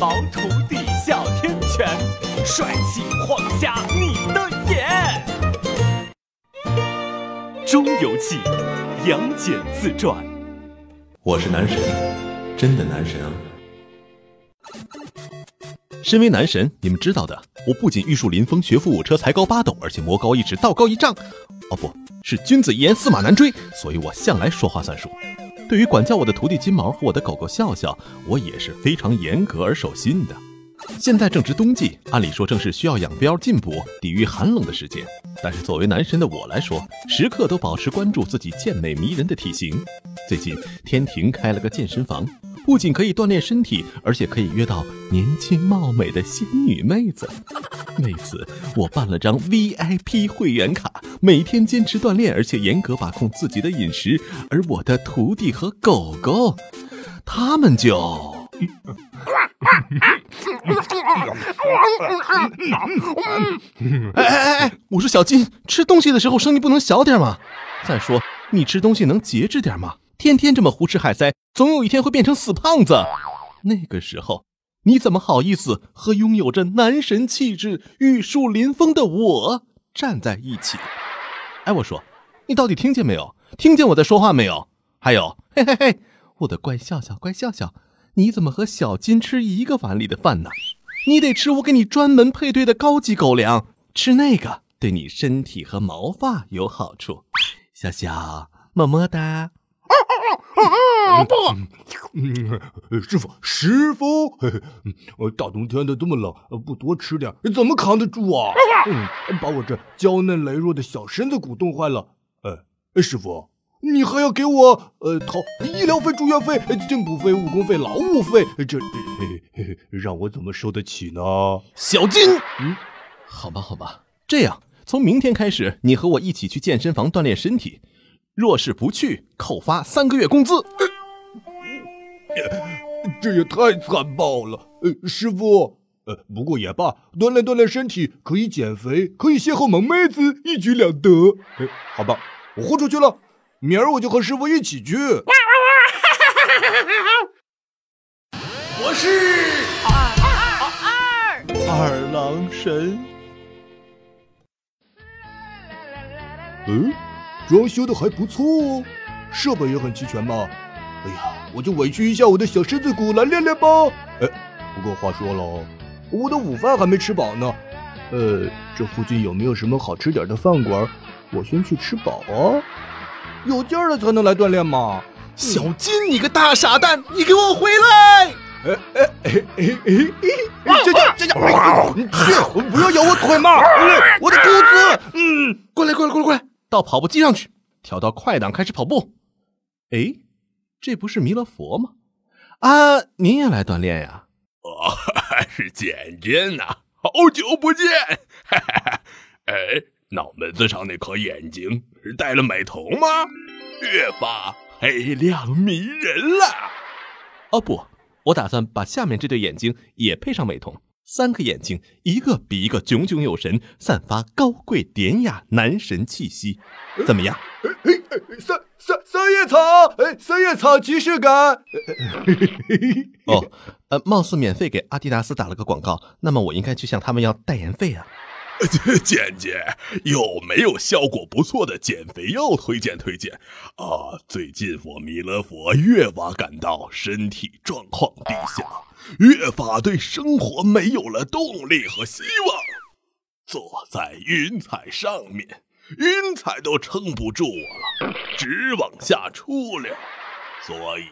毛徒弟哮天犬，帅气晃瞎你的眼。《中游记》杨戬自传。我是男神，真的男神啊！身为男神，你们知道的，我不仅玉树临风、学富五车、才高八斗，而且魔高一尺、道高一丈。哦，不是君子一言，驷马难追，所以我向来说话算数。对于管教我的徒弟金毛和我的狗狗笑笑，我也是非常严格而守信的。现在正值冬季，按理说正是需要养膘进补、抵御寒冷的时间。但是作为男神的我来说，时刻都保持关注自己健美迷人的体型。最近天庭开了个健身房，不仅可以锻炼身体，而且可以约到年轻貌美的仙女妹子。为此，我办了张 VIP 会员卡，每天坚持锻炼，而且严格把控自己的饮食。而我的徒弟和狗狗，他们就 哎哎哎哎！我说小金，吃东西的时候声音不能小点吗？再说你吃东西能节制点吗？天天这么胡吃海塞，总有一天会变成死胖子。那个时候，你怎么好意思和拥有着男神气质、玉树临风的我站在一起？哎，我说，你到底听见没有？听见我在说话没有？还有，嘿嘿嘿，我的乖笑笑，乖笑笑，你怎么和小金吃一个碗里的饭呢？你得吃我给你专门配对的高级狗粮，吃那个对你身体和毛发有好处。笑笑，么么哒。不，嗯，师傅，师傅，呃，大冬天的这么冷，不多吃点怎么扛得住啊？嗯，把我这娇嫩羸弱的小身子骨冻坏了。呃，师傅，你还要给我呃掏医疗费、住院费、进补费、误工费、劳务费，这让我怎么受得起呢？小金，嗯，好吧，好吧，这样，从明天开始，你和我一起去健身房锻炼身体。若是不去，扣发三个月工资。这也太残暴了。呃，师傅，呃，不过也罢，锻炼锻炼身体可以减肥，可以邂逅萌妹子，一举两得。哎，好吧，我豁出去了。明儿我就和师傅一起去。我是二二二郎神。嗯。装修的还不错哦，设备也很齐全嘛？哎呀，我就委屈一下我的小身子骨来练练吧。哎，不过话说了，我的午饭还没吃饱呢。呃，这附近有没有什么好吃点的饭馆？我先去吃饱啊。有劲儿了才能来锻炼嘛。小金，你个大傻蛋，你给我回来！哎哎哎哎哎！这这这这！你去，不要咬我腿嘛！我的肚子！嗯，过来过来过来过来！到跑步机上去，调到快档开始跑步。哎，这不是弥勒佛吗？啊，您也来锻炼呀？哦，是简简呐，好久不见。哈哈哎，脑门子上那颗眼睛是戴了美瞳吗？越发黑亮迷人了。哦不，我打算把下面这对眼睛也配上美瞳。三个眼睛，一个比一个炯炯有神，散发高贵典雅男神气息，怎么样？三三三叶草，哎，三叶草即视感。哦，呃，貌似免费给阿迪达斯打了个广告，那么我应该去向他们要代言费啊。简姐，有没有效果不错的减肥药推荐推荐？啊，最近我弥勒佛越发感到身体状况低下，越发对生活没有了动力和希望。坐在云彩上面，云彩都撑不住我了，直往下出溜。所以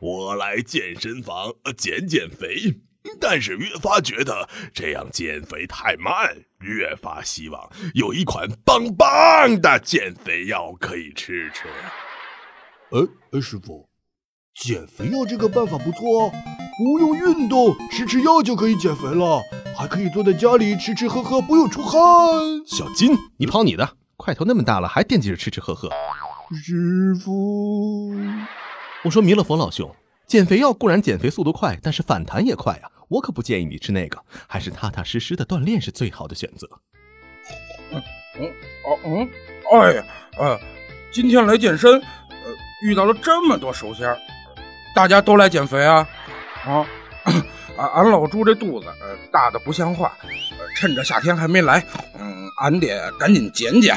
我来健身房减减肥。但是越发觉得这样减肥太慢，越发希望有一款棒棒的减肥药可以吃吃。哎哎，师傅，减肥药这个办法不错哦，不用运动，吃吃药就可以减肥了，还可以坐在家里吃吃喝喝，不用出汗。小金，你跑你的，块头那么大了还惦记着吃吃喝喝。师傅，我说弥勒佛老兄。减肥药固然减肥速度快，但是反弹也快啊！我可不建议你吃那个，还是踏踏实实的锻炼是最好的选择。嗯嗯哦嗯，哎呀哎，今天来健身，呃遇到了这么多手下，大家都来减肥啊啊！俺俺老朱这肚子呃大的不像话，趁着夏天还没来，嗯，俺得赶紧减减。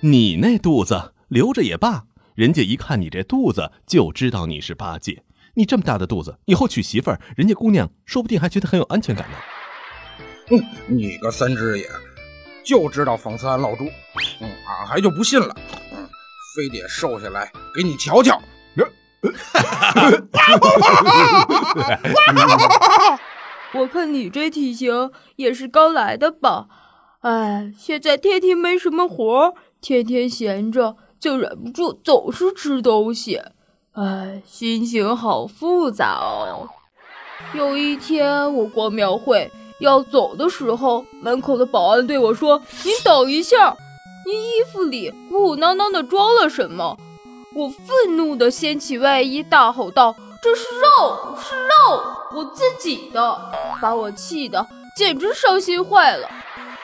你那肚子留着也罢，人家一看你这肚子就知道你是八戒。你这么大的肚子，以后娶媳妇儿，人家姑娘说不定还觉得很有安全感呢。嗯，你个三只眼，就知道讽刺俺老朱。嗯，俺还就不信了。嗯，非得瘦下来给你瞧瞧。我看你这体型也是刚来的吧？哎，现在天天没什么活，天天闲着，就忍不住总是吃东西。哎，心情好复杂哦。有一天我逛庙会要走的时候，门口的保安对我说：“您等一下，您衣服里鼓鼓囊囊的装了什么？”我愤怒地掀起外衣，大吼道：“这是肉，是肉，我自己的！”把我气得简直伤心坏了。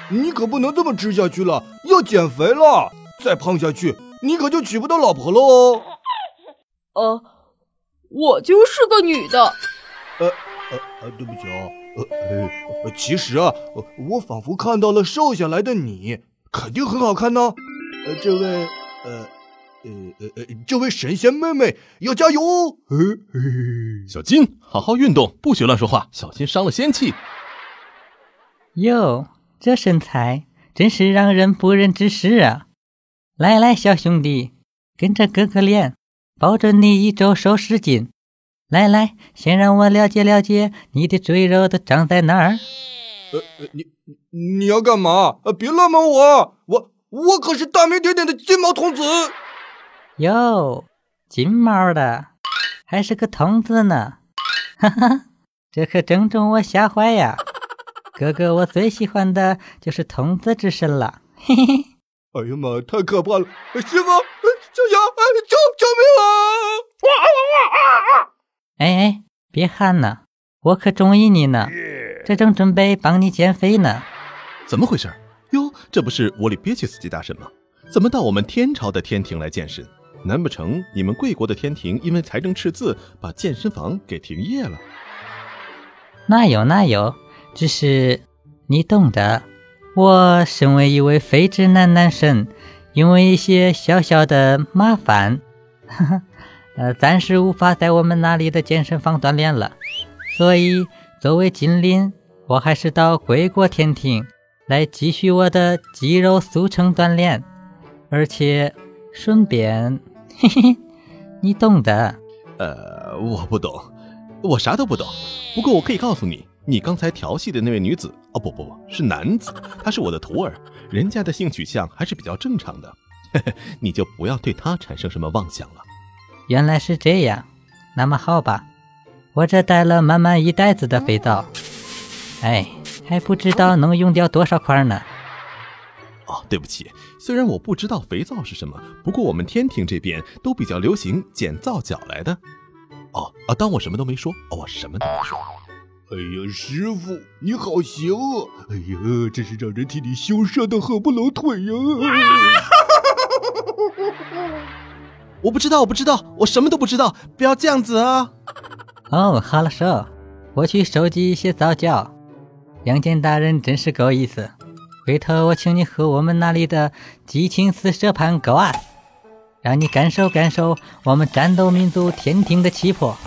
你可不能这么吃下去了，要减肥了。再胖下去，你可就娶不到老婆了哦。呃，我就是个女的。呃呃呃，对不起啊，呃呃，其实啊，我仿佛看到了瘦下来的你，肯定很好看呢。呃，这位，呃呃呃呃，这位神仙妹妹要加油哦。小金，好好运动，不许乱说话，小心伤了仙气。哟，这身材真是让人不忍直视啊！来来，小兄弟，跟着哥哥练。保准你一周瘦十斤。来来，先让我了解了解你的赘肉都长在哪儿。呃，你你要干嘛？呃，别乱摸我，我我可是大名鼎鼎的金毛童子。哟，金毛的，还是个童子呢。哈哈，这可正中我下怀呀！哥哥，我最喜欢的就是童子之身了。嘿嘿。哎呀妈，太可怕了！师傅。小羊，救救命啊！哇哇哇！哎哎，别喊呢，我可中意你呢，这正准备帮你减肥呢。怎么回事？哟，这不是窝里别奇斯基大神吗？怎么到我们天朝的天庭来健身？难不成你们贵国的天庭因为财政赤字，把健身房给停业了？哪有哪有，只是你懂的。我身为一位非直男男神。因为一些小小的麻烦，哈哈，呃，暂时无法在我们那里的健身房锻炼了，所以作为精灵，我还是到贵国天庭来继续我的肌肉速成锻炼，而且顺便，嘿嘿，你懂的。呃，我不懂，我啥都不懂。不过我可以告诉你，你刚才调戏的那位女子，哦不不不是男子，他是我的徒儿。人家的性取向还是比较正常的，你就不要对他产生什么妄想了。原来是这样，那么好吧，我这带了满满一袋子的肥皂，哎，还不知道能用掉多少块呢。哦，对不起，虽然我不知道肥皂是什么，不过我们天庭这边都比较流行剪皂角来的。哦啊，当我什么都没说，哦，我什么都没说。哎呀，师傅，你好邪恶！哎呀，真是让人替你羞涩的合不拢腿呀！我不知道，我不知道，我什么都不知道，不要这样子啊！哦，好了，说，我去收集一些皂角。杨戬大人真是够意思，回头我请你喝我们那里的激情四射盘 Glass，让你感受感受我们战斗民族天庭的气魄。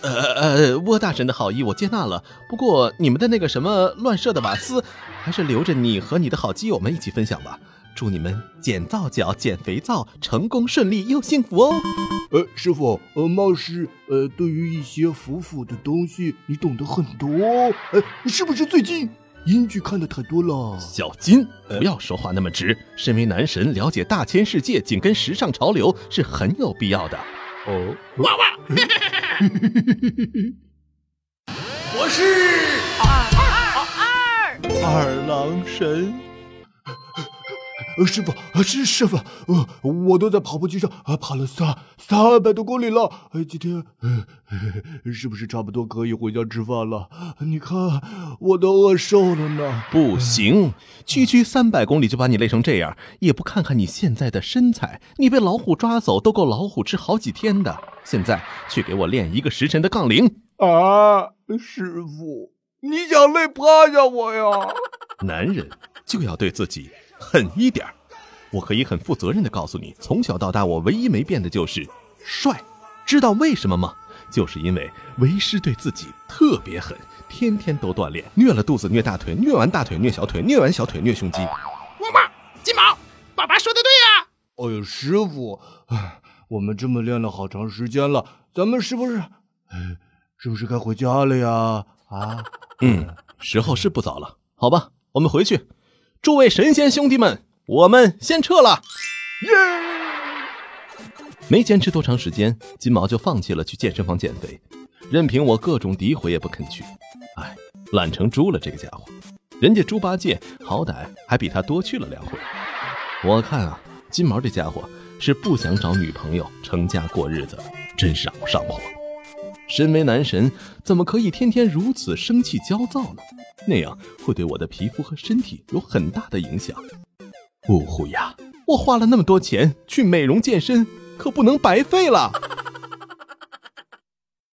呃呃，沃大神的好意我接纳了，不过你们的那个什么乱射的瓦斯，还是留着你和你的好基友们一起分享吧。祝你们减皂角、减肥皂成功顺利又幸福哦。呃，师傅，呃，貌似呃，对于一些腐腐的东西，你懂得很多。呃，是不是最近英剧看的太多了？小金，不要说话那么直。身为男神，了解大千世界，紧跟时尚潮流是很有必要的。哦，哇哇！我是二二二二郎神。师傅，是师傅，我我都在跑步机上啊跑了三三百多公里了。今天 是不是差不多可以回家吃饭了？你看我都饿瘦了呢。不行，区区三百公里就把你累成这样，也不看看你现在的身材，你被老虎抓走都够老虎吃好几天的。现在去给我练一个时辰的杠铃。啊，师傅，你想累趴下我呀？男人就要对自己狠一点儿。我可以很负责任的告诉你，从小到大我唯一没变的就是帅。知道为什么吗？就是因为为师对自己特别狠，天天都锻炼，虐了肚子，虐大腿，虐完大腿，虐小腿，虐完小腿，虐胸肌。旺旺，金毛，爸爸说的对呀。哎呦，师傅，哎，我们这么练了好长时间了，咱们是不是，哎，是不是该回家了呀？啊，嗯，时候是不早了，好吧，我们回去。诸位神仙兄弟们，我们先撤了。耶！没坚持多长时间，金毛就放弃了去健身房减肥，任凭我各种诋毁也不肯去。哎，懒成猪了这个家伙！人家猪八戒好歹还比他多去了两回。我看啊，金毛这家伙是不想找女朋友成家过日子，真是让我上火。身为男神，怎么可以天天如此生气焦躁呢？那样会对我的皮肤和身体有很大的影响。呜呼呀！我花了那么多钱去美容健身。可不能白费了。